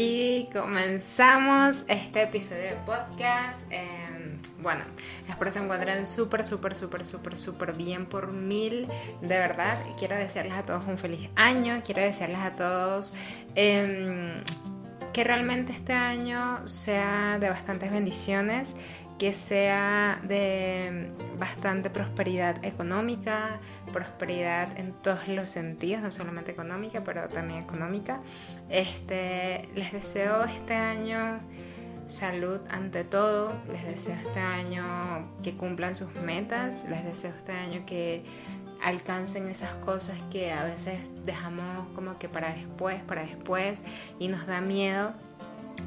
y comenzamos este episodio de podcast. Em, bueno, espero se encuentren súper, súper, súper, súper, súper bien por mil. De verdad, quiero desearles a todos un feliz año. Quiero desearles a todos em, que realmente este año sea de bastantes bendiciones que sea de bastante prosperidad económica, prosperidad en todos los sentidos, no solamente económica, pero también económica. Este, les deseo este año salud ante todo, les deseo este año que cumplan sus metas, les deseo este año que alcancen esas cosas que a veces dejamos como que para después, para después y nos da miedo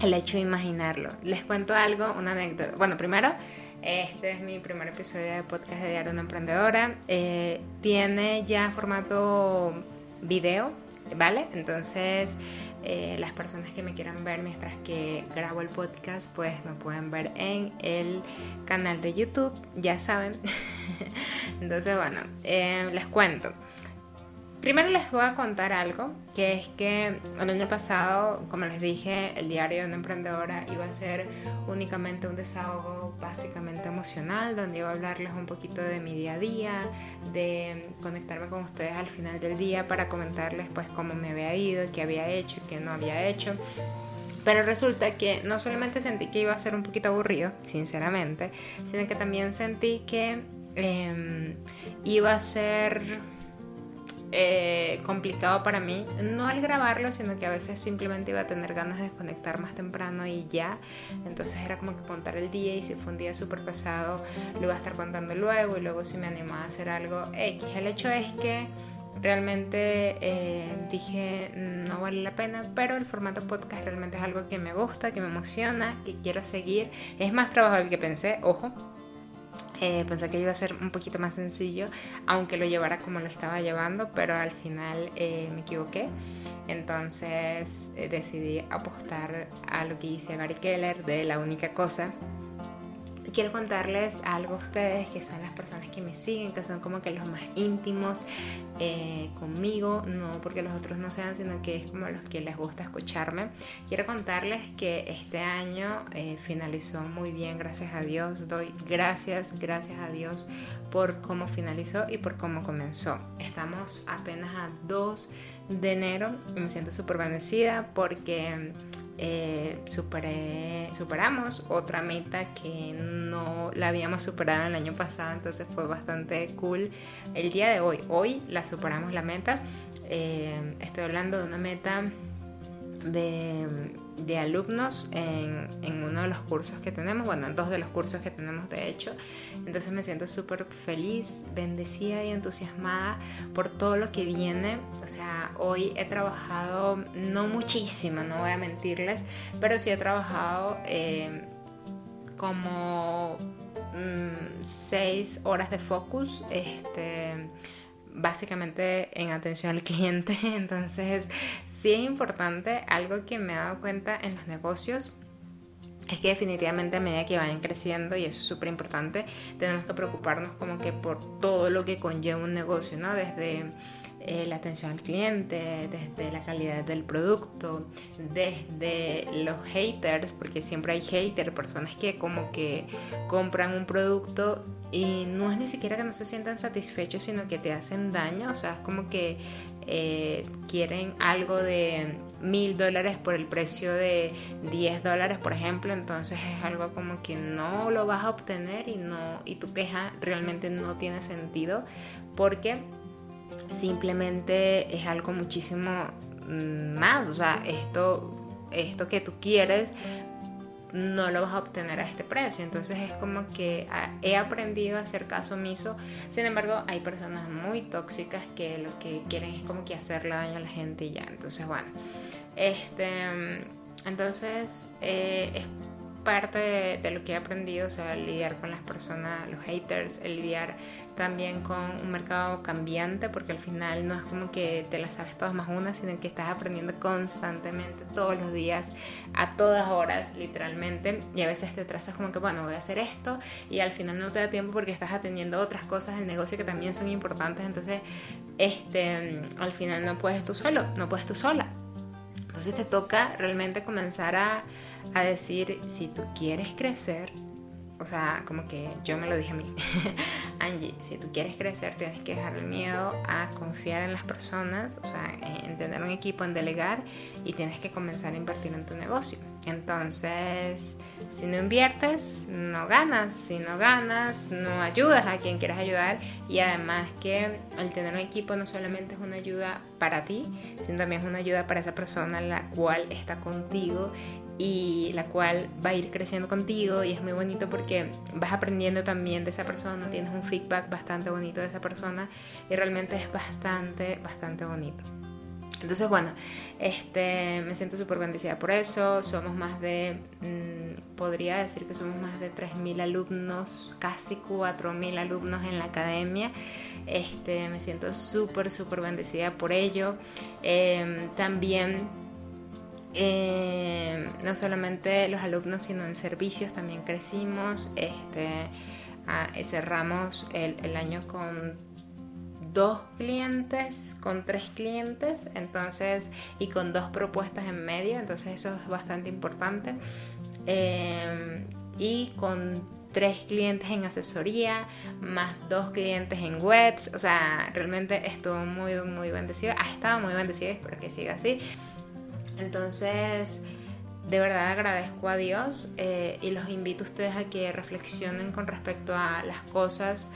el hecho de imaginarlo. Les cuento algo, una anécdota. Bueno, primero, este es mi primer episodio de podcast de Diario Una Emprendedora. Eh, tiene ya formato video, ¿vale? Entonces, eh, las personas que me quieran ver mientras que grabo el podcast, pues me pueden ver en el canal de YouTube, ya saben. Entonces, bueno, eh, les cuento. Primero les voy a contar algo, que es que el año pasado, como les dije, el diario de una emprendedora iba a ser únicamente un desahogo básicamente emocional, donde iba a hablarles un poquito de mi día a día, de conectarme con ustedes al final del día para comentarles pues cómo me había ido, qué había hecho qué no había hecho. Pero resulta que no solamente sentí que iba a ser un poquito aburrido, sinceramente, sino que también sentí que em, iba a ser eh, complicado para mí, no al grabarlo, sino que a veces simplemente iba a tener ganas de desconectar más temprano y ya. Entonces era como que contar el día y si fue un día súper pesado, lo iba a estar contando luego y luego si me animaba a hacer algo X. El hecho es que realmente eh, dije no vale la pena, pero el formato podcast realmente es algo que me gusta, que me emociona, que quiero seguir. Es más trabajo del que pensé, ojo, eh, pensé que iba a ser un poquito más sencillo, aunque lo llevara como lo estaba llevando, pero al final eh, me equivoqué. Entonces eh, decidí apostar a lo que dice Gary Keller de la única cosa quiero contarles algo a ustedes que son las personas que me siguen, que son como que los más íntimos eh, conmigo, no porque los otros no sean, sino que es como los que les gusta escucharme. Quiero contarles que este año eh, finalizó muy bien, gracias a Dios. Doy gracias, gracias a Dios por cómo finalizó y por cómo comenzó. Estamos apenas a 2 de enero y me siento súper bendecida porque eh, superamos otra meta que no la habíamos superado el año pasado, entonces fue bastante cool. El día de hoy, hoy la superamos la meta. Eh, estoy hablando de una meta de de alumnos en, en, uno de los cursos que tenemos, bueno, en dos de los cursos que tenemos de hecho. Entonces me siento súper feliz, bendecida y entusiasmada por todo lo que viene. O sea, hoy he trabajado, no muchísimo, no voy a mentirles, pero sí he trabajado eh, como mm, seis horas de focus. Este básicamente en atención al cliente. Entonces, sí es importante, algo que me he dado cuenta en los negocios es que definitivamente a medida que vayan creciendo, y eso es súper importante, tenemos que preocuparnos como que por todo lo que conlleva un negocio, ¿no? Desde eh, la atención al cliente, desde la calidad del producto, desde los haters, porque siempre hay haters, personas que como que compran un producto y no es ni siquiera que no se sientan satisfechos, sino que te hacen daño, o sea, es como que eh, quieren algo de mil dólares por el precio de 10 dólares, por ejemplo, entonces es algo como que no lo vas a obtener y, no, y tu queja realmente no tiene sentido porque simplemente es algo muchísimo mm, más, o sea, esto, esto que tú quieres no lo vas a obtener a este precio. Entonces es como que ah, he aprendido a hacer caso omiso. Sin embargo, hay personas muy tóxicas que lo que quieren es como que hacerle daño a la gente y ya. Entonces, bueno, este, entonces eh, es parte de, lo que he aprendido, o sea, lidiar con las personas, los haters, el lidiar también con un mercado cambiante, porque al final no es como que te la sabes todas más una, sino que estás aprendiendo constantemente, todos los días, a todas horas, literalmente, y a veces te trazas como que, bueno, voy a hacer esto, y al final no te da tiempo porque estás atendiendo otras cosas del negocio que también son importantes, entonces, este, al final no puedes tú solo, no puedes tú sola. Entonces te toca realmente comenzar a, a decir, si tú quieres crecer, o sea, como que yo me lo dije a mí, Angie, si tú quieres crecer tienes que dejar el miedo a confiar en las personas, o sea, en tener un equipo, en delegar y tienes que comenzar a invertir en tu negocio. Entonces, si no inviertes, no ganas. Si no ganas, no ayudas a quien quieras ayudar. Y además que el tener un equipo no solamente es una ayuda para ti, sino también es una ayuda para esa persona la cual está contigo y la cual va a ir creciendo contigo y es muy bonito porque vas aprendiendo también de esa persona, tienes un feedback bastante bonito de esa persona y realmente es bastante, bastante bonito. Entonces, bueno, este, me siento súper bendecida por eso. Somos más de, mm, podría decir que somos más de 3.000 alumnos, casi 4.000 alumnos en la academia. Este, me siento súper, súper bendecida por ello. Em, también eh, no solamente los alumnos, sino en servicios también crecimos. Este, cerramos el, el, año con dos clientes, con tres clientes, entonces, y con dos propuestas en medio, entonces eso es bastante importante. Eh, y con tres clientes en asesoría, más dos clientes en webs, o sea, realmente estuvo muy, muy bendecido, ha estado muy bendecido, espero que siga así. Entonces, de verdad agradezco a Dios eh, y los invito a ustedes a que reflexionen con respecto a las cosas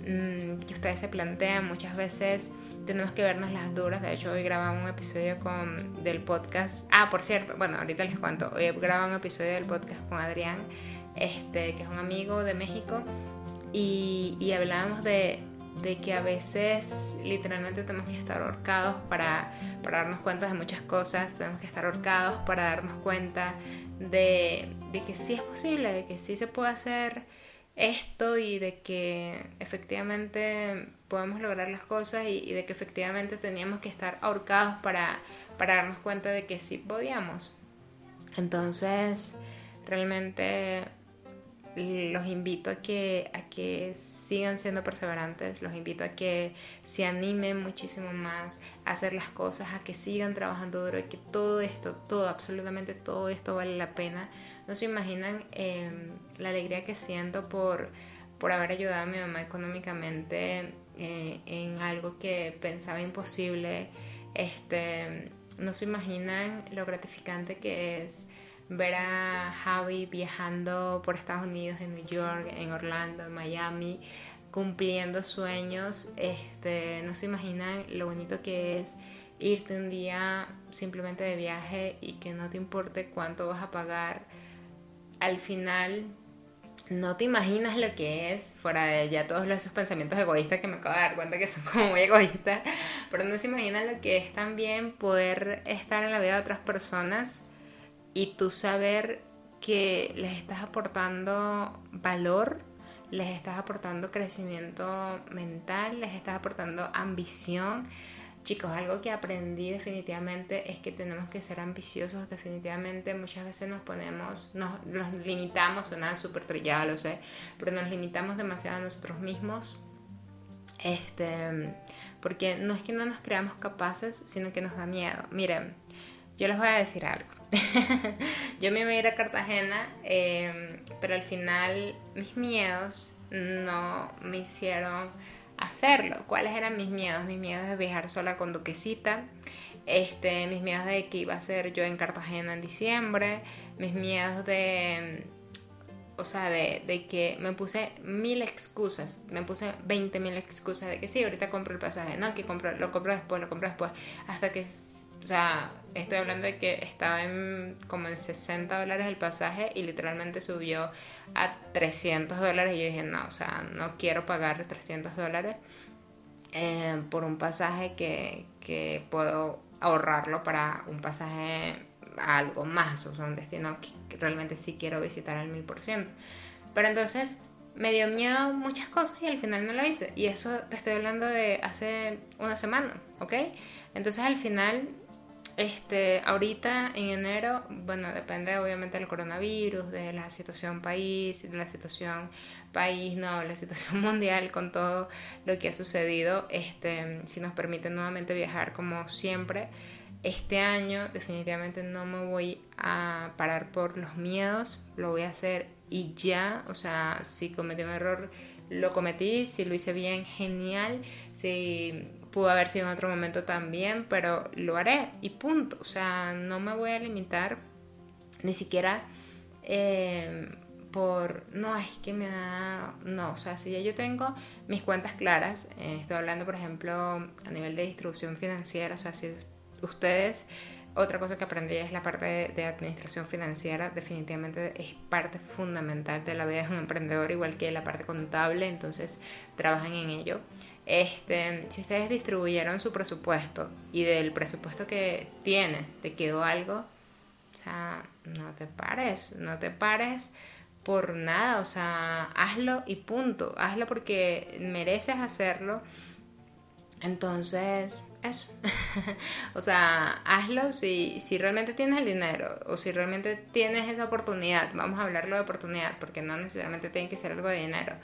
mm, que ustedes se plantean. Muchas veces tenemos que vernos las duras. De hecho, hoy grabamos un episodio con, del podcast. Ah, por cierto, bueno, ahorita les cuento. Hoy grabamos un episodio del podcast con Adrián, este, que es un amigo de México. Y, y hablábamos de de que a veces literalmente tenemos que estar ahorcados para, para darnos cuenta de muchas cosas, tenemos que estar ahorcados para darnos cuenta de, que sí es posible, de que sí se puede hacer esto y de que efectivamente podemos lograr las cosas y, de que efectivamente teníamos que estar ahorcados para, para darnos cuenta de que sí podíamos. Entonces, realmente los invito a que, a que sigan siendo perseverantes, los invito a que se animen muchísimo más a hacer las cosas, a que sigan trabajando duro y que todo esto, todo, absolutamente todo esto vale la pena. No se imaginan em, la alegría que siento por, por haber ayudado a mi mamá económicamente eh, en algo que pensaba imposible. Este, no se imaginan lo gratificante que es ver a Javi viajando por Estados Unidos, en New York, en Orlando, en Miami, cumpliendo sueños, este, no se imaginan lo bonito que es irte un día simplemente de viaje y que no te importe cuánto vas a pagar. Al final no te imaginas lo que es, fuera de ya todos esos pensamientos egoístas que me acabo de dar cuenta que son como muy egoístas, pero no se imaginan lo que es también poder estar en la vida de otras personas y tú saber que les estás aportando valor, les estás aportando crecimiento mental, les estás aportando ambición. Chicos, algo que aprendí definitivamente es que tenemos que ser ambiciosos, definitivamente muchas veces nos ponemos, nos, limitamos, suena súper trillado, lo sé, pero nos limitamos demasiado a nosotros mismos, este, porque no es que no nos creamos capaces, sino que nos da miedo. Miren, yo les voy a decir algo. yo me iba a ir a Cartagena, em, pero al final mis miedos no me hicieron hacerlo. ¿Cuáles eran mis miedos? Mis miedos de viajar sola con Duquesita, este, mis miedos de que iba a ser yo en Cartagena en diciembre, mis miedos de o sea, de, que me puse mil excusas, me puse 20 mil excusas de que sí, ahorita compro el pasaje, no, que compro, lo compro después, lo compro después, hasta que o sea, estoy hablando de que estaba en como en 60 dólares el pasaje y literalmente subió a 300 dólares. Y yo dije, no, o sea, no quiero pagar 300 dólares eh, por un pasaje que, que puedo ahorrarlo para un pasaje a algo más, o sea, un destino que realmente sí quiero visitar al mil por ciento. Pero entonces me dio miedo muchas cosas y al final no lo hice. Y eso te estoy hablando de hace una semana, ¿ok? Entonces al final este, ahorita en enero, bueno, depende obviamente del coronavirus, de la situación país, de la situación país, no, la situación mundial con todo lo que ha sucedido, este, si nos permite nuevamente viajar como siempre, este año definitivamente no me voy a parar por los miedos, lo voy a hacer y ya, o sea, si cometí un error, lo cometí, si lo hice bien, genial, si pudo haber sido en otro momento también, pero lo haré y punto, o sea, no me voy a limitar ni siquiera eh, por, no, es que me da, no, o sea, si ya yo tengo mis cuentas claras, eh, estoy hablando por ejemplo a nivel de distribución financiera, o sea, si ustedes, otra cosa que aprendí es la parte de, administración financiera, definitivamente es parte fundamental de la vida de un emprendedor, igual que la parte contable, entonces trabajan en ello. Este, si ustedes distribuyeron su presupuesto y del presupuesto que tienes te quedó algo, o sea, no te pares, no te pares por nada, o sea, hazlo y punto, hazlo porque mereces hacerlo. Entonces, eso. o sea, hazlo si, si realmente tienes el dinero o si realmente tienes esa oportunidad. Vamos a hablarlo de oportunidad porque no necesariamente tiene que ser algo de dinero.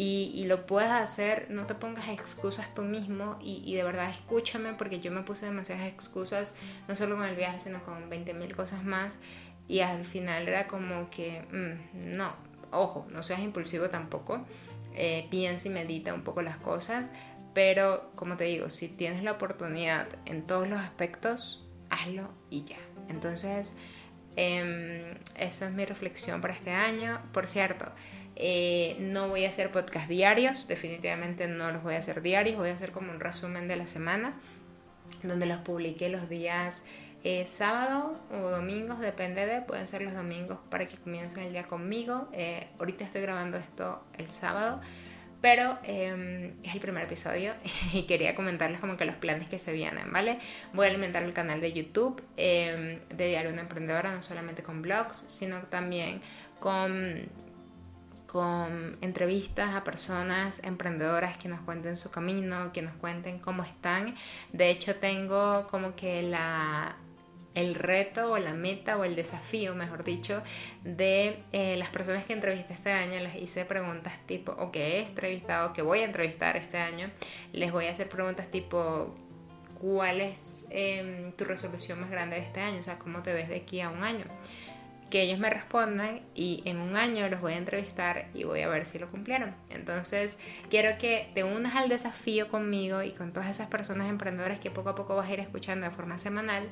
Y, lo puedes hacer, no te pongas excusas tú mismo y, de verdad escúchame porque yo me puse demasiadas excusas, no solo con el viaje, sino con 20 mil cosas más. Y al final era como que, mm, no, ojo, no seas impulsivo tampoco. Eh, piensa y medita un poco las cosas, pero como te digo, si tienes la oportunidad en todos los aspectos, hazlo y ya. Entonces, eh, esa es mi reflexión para este año. Por cierto, eh, no voy a hacer podcast diarios, definitivamente no los voy a hacer diarios, voy a hacer como un resumen de la semana, donde los publique los días eh, sábado o domingos, depende de, pueden ser los domingos para que comiencen el día conmigo. ahorita estoy grabando esto el sábado pero em, es el primer episodio y quería comentarles como que los planes que se vienen, ¿vale? Voy a alimentar el canal de YouTube em, de Diario Una Emprendedora, no solamente con blogs, sino también con, con entrevistas a personas emprendedoras que nos cuenten su camino, que nos cuenten cómo están. De hecho, tengo como que la el reto o la meta o el desafío, mejor dicho, de eh, las personas que entrevisté este año. Les hice preguntas tipo, o que he entrevistado, que voy a entrevistar este año. Les voy a hacer preguntas tipo, ¿cuál es em, tu resolución más grande de este año? O sea, ¿cómo te ves de aquí a un año? que ellos me respondan y en un año los voy a entrevistar y voy a ver si lo cumplieron. Entonces, quiero que te unas al desafío conmigo y con todas esas personas emprendedoras que poco a poco vas a ir escuchando de forma semanal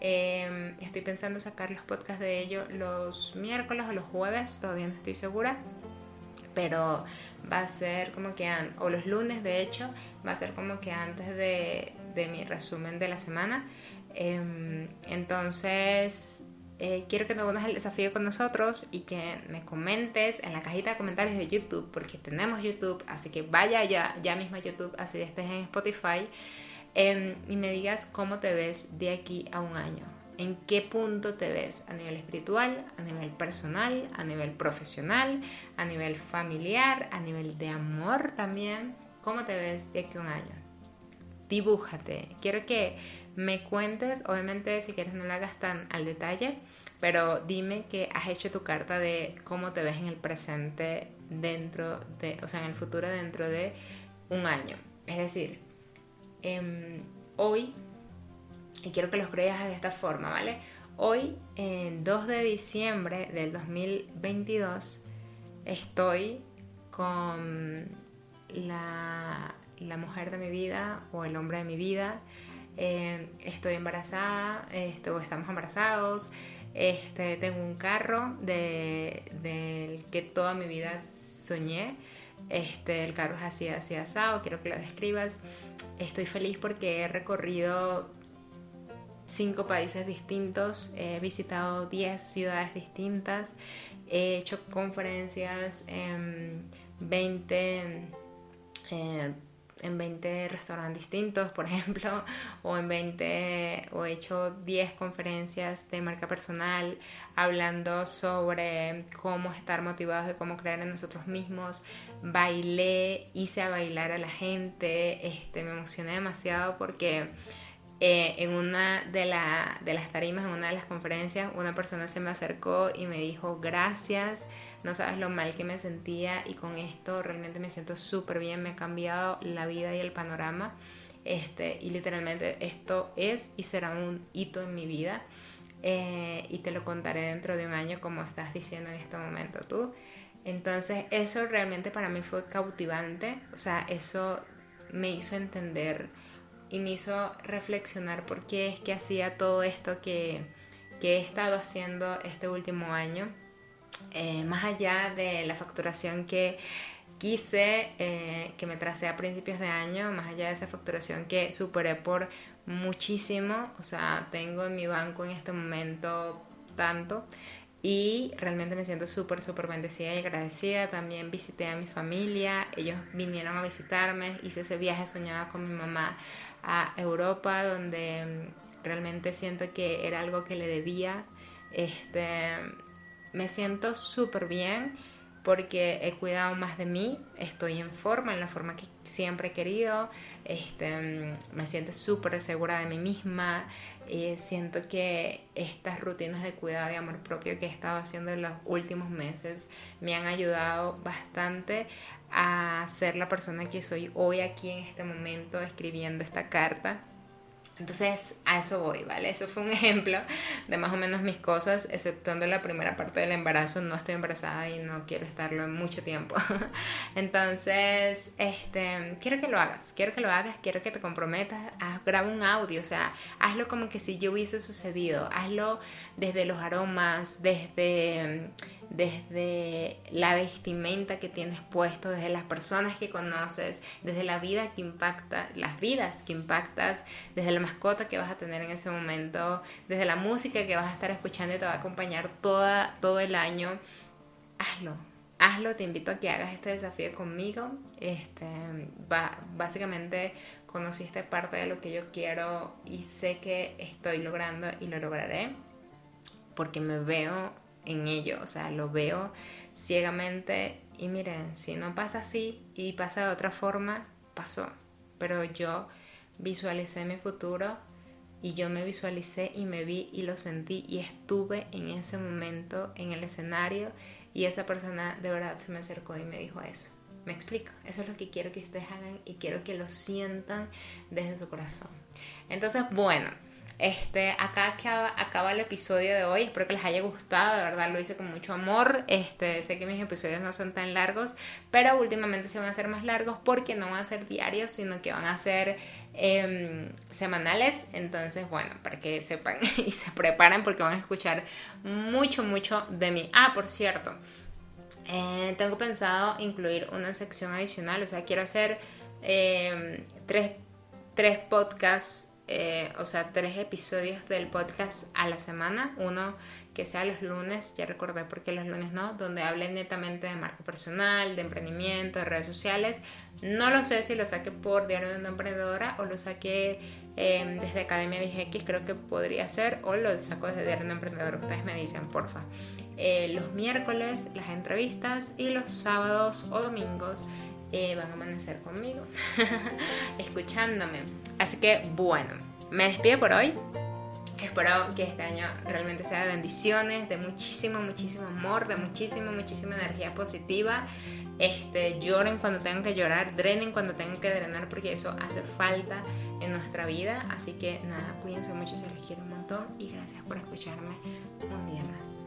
Em, estoy pensando sacar los podcasts de ello los miércoles o los jueves, todavía no estoy segura. Pero va a ser como que, o los lunes de hecho, va a ser como que antes de, de mi resumen de la semana. Em, entonces, eh, quiero que te unas el desafío con nosotros y que me comentes en la cajita de comentarios de YouTube, porque tenemos YouTube, así que vaya ya, ya mismo a YouTube, así estés en Spotify. Em, y me digas cómo te ves de aquí a un año. ¿En qué punto te ves a nivel espiritual, a nivel personal, a nivel profesional, a nivel familiar, a nivel de amor también? ¿Cómo te ves de aquí a un año? Dibújate. Quiero que me cuentes, obviamente si quieres no lo hagas tan al detalle, pero dime que has hecho tu carta de cómo te ves en el presente dentro de, o sea, en el futuro dentro de un año. Es decir, Em, hoy, y quiero que los creas de esta forma, ¿vale? Hoy, en 2 de diciembre del 2022, estoy con la, mujer de mi vida o el hombre de mi vida. Em, estoy embarazada, este, o estamos embarazados. Este, tengo un carro del de, que toda mi vida soñé. Este, el carro es así, así asado, quiero que lo describas. Estoy feliz porque he recorrido cinco países distintos, he visitado 10 ciudades distintas, he hecho conferencias en 20 en 20 restaurantes distintos, por ejemplo, o en 20, o he hecho 10 conferencias de marca personal hablando sobre cómo estar motivados y cómo creer en nosotros mismos. Bailé, hice a bailar a la gente, este, me emocioné demasiado porque eh, en una de, de las tarimas, en una de las conferencias, una persona se me acercó y me dijo gracias, no sabes lo mal que me sentía y con esto realmente me siento súper bien, me ha cambiado la vida y el panorama. Este, y literalmente esto es y será un hito en mi vida. Eh, y te lo contaré dentro de un año como estás diciendo en este momento tú. Entonces eso realmente para mí fue cautivante, o sea, eso me hizo entender y me hizo reflexionar por qué es que hacía todo esto que, que he estado haciendo este último año, eh, más allá de la facturación que quise, eh, que me tracé a principios de año, más allá de esa facturación que superé por muchísimo, o sea, tengo en mi banco en este momento tanto, y realmente me siento súper, súper bendecida y agradecida. También visité a mi familia, ellos vinieron a visitarme, hice ese viaje soñado con mi mamá a Europa, donde mm, realmente siento que era algo que le debía. Este, me siento súper bien porque he cuidado más de mí, estoy en forma, en la forma que siempre he querido, este, me siento súper segura de mí misma, eh, siento que estas rutinas de cuidado y amor propio que he estado haciendo en los últimos meses me han ayudado bastante a ser la persona que soy hoy aquí en este momento escribiendo esta carta entonces, a eso voy, ¿vale? Eso fue un ejemplo de más o menos mis cosas, exceptuando la primera parte del embarazo. No estoy embarazada y no quiero estarlo en mucho tiempo. Entonces, este, quiero que lo hagas, quiero que lo hagas, quiero que te comprometas, haz, graba un audio, o sea, hazlo como que si yo hubiese sucedido, hazlo desde los aromas, desde desde la vestimenta que tienes puesto, desde las personas que conoces, desde la vida que impacta, las vidas que impactas, desde la mascota que vas a tener en ese momento, desde la música que vas a estar escuchando y te va a acompañar toda, todo el año. Hazlo, hazlo, te invito a que hagas este desafío conmigo. Este, básicamente conociste parte de lo que yo quiero y sé que estoy logrando y lo lograré porque me veo en ello, o sea, lo veo ciegamente y miren, si no pasa así y pasa de otra forma, pasó. Pero yo visualicé mi futuro y yo me visualicé y me vi y lo sentí y estuve en ese momento en el escenario y esa persona de verdad se me acercó y me dijo eso. Me explico, eso es lo que quiero que ustedes hagan y quiero que lo sientan desde su corazón. Entonces, bueno, este, acá acaba, el episodio de hoy. Espero que les haya gustado. De verdad lo hice con mucho amor. Este, sé que mis episodios no son tan largos, pero últimamente se van a hacer más largos porque no van a ser diarios, sino que van a ser em, semanales. Entonces, bueno, para que sepan y se preparen porque van a escuchar mucho, mucho de mí. Ah, por cierto, eh, tengo pensado incluir una sección adicional. O sea, quiero hacer em, tres, tres podcasts eh, o sea, tres episodios del podcast a la semana. Uno que sea los lunes, ya recordé por qué los lunes no, donde hable netamente de marca personal, de emprendimiento, de redes sociales. No lo sé si lo saqué por Diario de una Emprendedora o lo saqué em, desde Academia DGX, creo que podría ser, o lo saco desde Diario de una Emprendedora. Ustedes me dicen, porfa. Eh, los miércoles, las entrevistas y los sábados o domingos eh, van a amanecer conmigo, escuchándome. Así que bueno, me despido por hoy. Espero que este año realmente sea de bendiciones, de muchísimo, muchísimo amor, de muchísima, muchísima energía positiva. Este, lloren cuando tengan que llorar, drenen cuando tengan que drenar, porque eso hace falta en nuestra vida. Así que nada, cuídense mucho, se les quiero un montón y gracias por escucharme un día más.